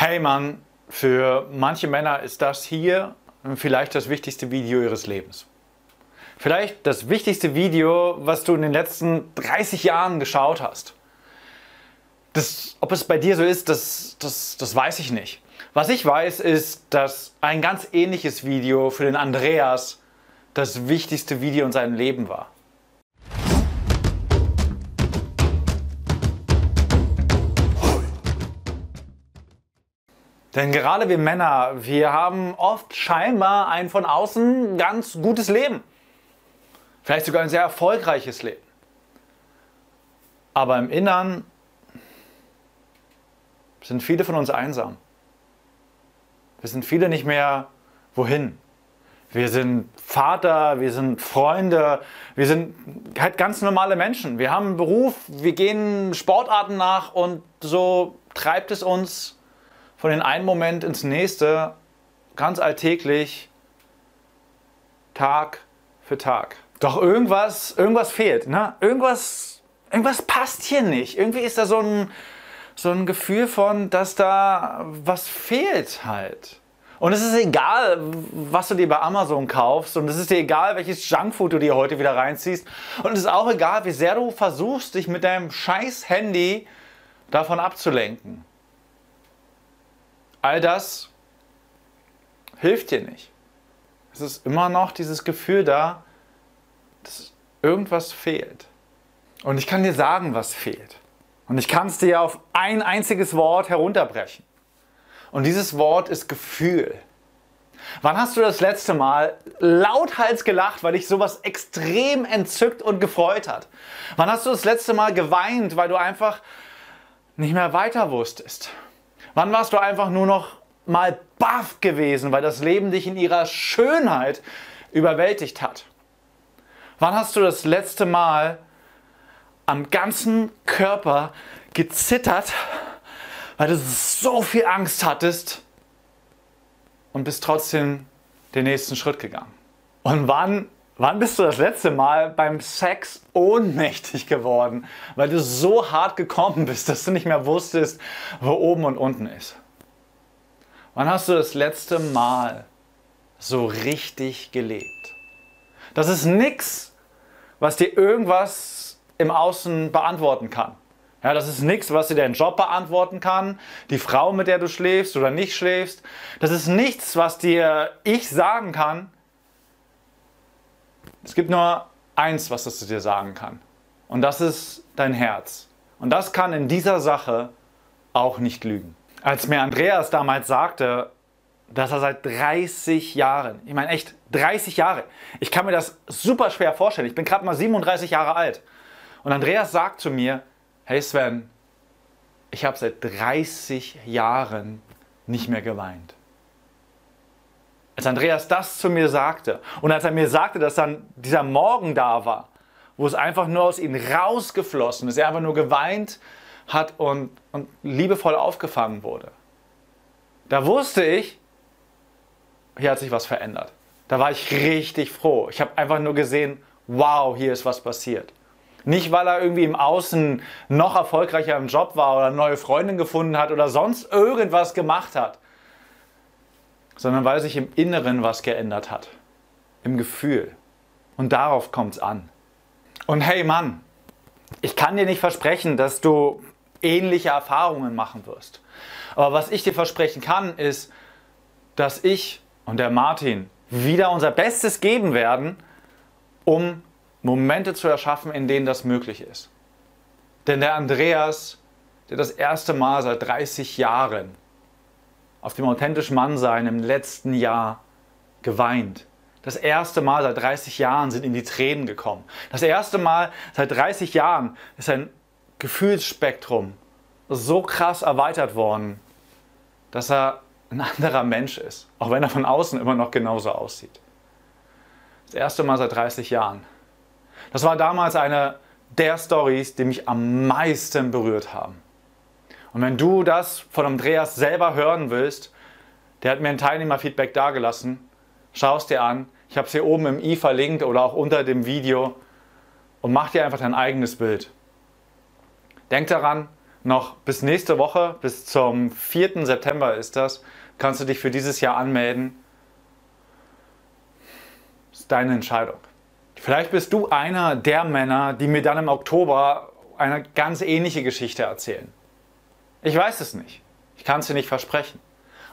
Hey Mann, für manche Männer ist das hier vielleicht das wichtigste Video ihres Lebens. Vielleicht das wichtigste Video, was du in den letzten 30 Jahren geschaut hast. Das, ob es bei dir so ist, das, das, das weiß ich nicht. Was ich weiß, ist, dass ein ganz ähnliches Video für den Andreas das wichtigste Video in seinem Leben war. Denn gerade wir Männer, wir haben oft scheinbar ein von außen ganz gutes Leben. Vielleicht sogar ein sehr erfolgreiches Leben. Aber im Innern sind viele von uns einsam. Wir sind viele nicht mehr wohin. Wir sind Vater, wir sind Freunde, wir sind halt ganz normale Menschen. Wir haben einen Beruf, wir gehen Sportarten nach und so treibt es uns von den einen Moment ins nächste, ganz alltäglich, Tag für Tag. Doch irgendwas, irgendwas fehlt. Ne? Irgendwas, irgendwas passt hier nicht. Irgendwie ist da so ein, so ein Gefühl von, dass da was fehlt halt. Und es ist egal, was du dir bei Amazon kaufst und es ist dir egal, welches Junkfood du dir heute wieder reinziehst und es ist auch egal, wie sehr du versuchst, dich mit deinem scheiß Handy davon abzulenken. All das hilft dir nicht. Es ist immer noch dieses Gefühl da, dass irgendwas fehlt. Und ich kann dir sagen, was fehlt. Und ich kann es dir auf ein einziges Wort herunterbrechen. Und dieses Wort ist Gefühl. Wann hast du das letzte Mal lauthals gelacht, weil dich sowas extrem entzückt und gefreut hat? Wann hast du das letzte Mal geweint, weil du einfach nicht mehr weiter wusstest? Wann warst du einfach nur noch mal baff gewesen, weil das Leben dich in ihrer Schönheit überwältigt hat? Wann hast du das letzte Mal am ganzen Körper gezittert, weil du so viel Angst hattest und bist trotzdem den nächsten Schritt gegangen? Und wann Wann bist du das letzte Mal beim Sex ohnmächtig geworden, weil du so hart gekommen bist, dass du nicht mehr wusstest, wo oben und unten ist? Wann hast du das letzte Mal so richtig gelebt? Das ist nichts, was dir irgendwas im Außen beantworten kann. Ja, das ist nichts, was dir dein Job beantworten kann, die Frau, mit der du schläfst oder nicht schläfst. Das ist nichts, was dir ich sagen kann, es gibt nur eins, was das zu dir sagen kann. Und das ist dein Herz. Und das kann in dieser Sache auch nicht lügen. Als mir Andreas damals sagte, dass er seit 30 Jahren, ich meine echt 30 Jahre, ich kann mir das super schwer vorstellen, ich bin gerade mal 37 Jahre alt. Und Andreas sagt zu mir, hey Sven, ich habe seit 30 Jahren nicht mehr geweint. Als Andreas das zu mir sagte und als er mir sagte, dass dann dieser Morgen da war, wo es einfach nur aus ihm rausgeflossen ist, er einfach nur geweint hat und, und liebevoll aufgefangen wurde. Da wusste ich, hier hat sich was verändert. Da war ich richtig froh. Ich habe einfach nur gesehen, wow, hier ist was passiert. Nicht, weil er irgendwie im Außen noch erfolgreicher im Job war oder eine neue Freundin gefunden hat oder sonst irgendwas gemacht hat, sondern weil sich im Inneren was geändert hat. Im Gefühl. Und darauf kommt es an. Und hey Mann, ich kann dir nicht versprechen, dass du ähnliche Erfahrungen machen wirst. Aber was ich dir versprechen kann, ist, dass ich und der Martin wieder unser Bestes geben werden, um Momente zu erschaffen, in denen das möglich ist. Denn der Andreas, der das erste Mal seit 30 Jahren auf dem authentischen Mannsein im letzten Jahr geweint. Das erste Mal seit 30 Jahren sind in die Tränen gekommen. Das erste Mal seit 30 Jahren ist sein Gefühlsspektrum so krass erweitert worden, dass er ein anderer Mensch ist, auch wenn er von außen immer noch genauso aussieht. Das erste Mal seit 30 Jahren. Das war damals eine der Stories, die mich am meisten berührt haben. Und wenn du das von Andreas selber hören willst, der hat mir ein Teilnehmerfeedback dagelassen, schau es dir an. Ich habe es hier oben im i verlinkt oder auch unter dem Video und mach dir einfach dein eigenes Bild. Denk daran, noch bis nächste Woche, bis zum 4. September ist das, kannst du dich für dieses Jahr anmelden. Das ist deine Entscheidung. Vielleicht bist du einer der Männer, die mir dann im Oktober eine ganz ähnliche Geschichte erzählen. Ich weiß es nicht. Ich kann es dir nicht versprechen.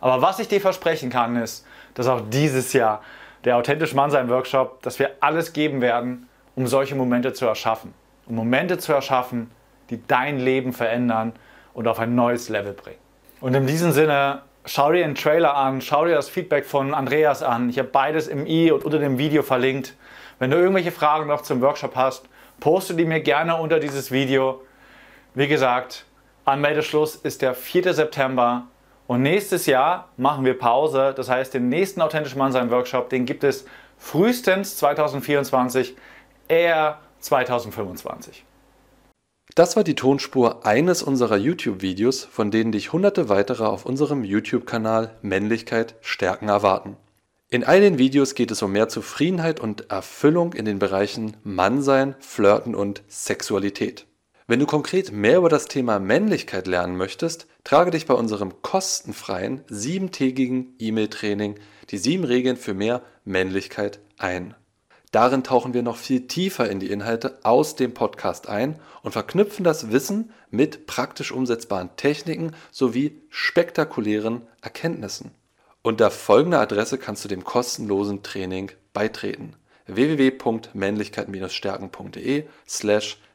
Aber was ich dir versprechen kann, ist, dass auch dieses Jahr der Authentisch Mann sein Workshop, dass wir alles geben werden, um solche Momente zu erschaffen. Um Momente zu erschaffen, die dein Leben verändern und auf ein neues Level bringen. Und in diesem Sinne, schau dir den Trailer an, schau dir das Feedback von Andreas an. Ich habe beides im i und unter dem Video verlinkt. Wenn du irgendwelche Fragen noch zum Workshop hast, poste die mir gerne unter dieses Video. Wie gesagt, Anmeldeschluss ist der 4. September. Und nächstes Jahr machen wir Pause. Das heißt, den nächsten Authentisch Mann sein Workshop, den gibt es frühestens 2024, eher 2025. Das war die Tonspur eines unserer YouTube-Videos, von denen dich hunderte weitere auf unserem YouTube-Kanal Männlichkeit stärken erwarten. In all den Videos geht es um mehr Zufriedenheit und Erfüllung in den Bereichen Mannsein, Flirten und Sexualität. Wenn du konkret mehr über das Thema Männlichkeit lernen möchtest, trage dich bei unserem kostenfreien siebentägigen E-Mail-Training die sieben Regeln für mehr Männlichkeit ein. Darin tauchen wir noch viel tiefer in die Inhalte aus dem Podcast ein und verknüpfen das Wissen mit praktisch umsetzbaren Techniken sowie spektakulären Erkenntnissen. Unter folgender Adresse kannst du dem kostenlosen Training beitreten: www.männlichkeit-stärken.de slash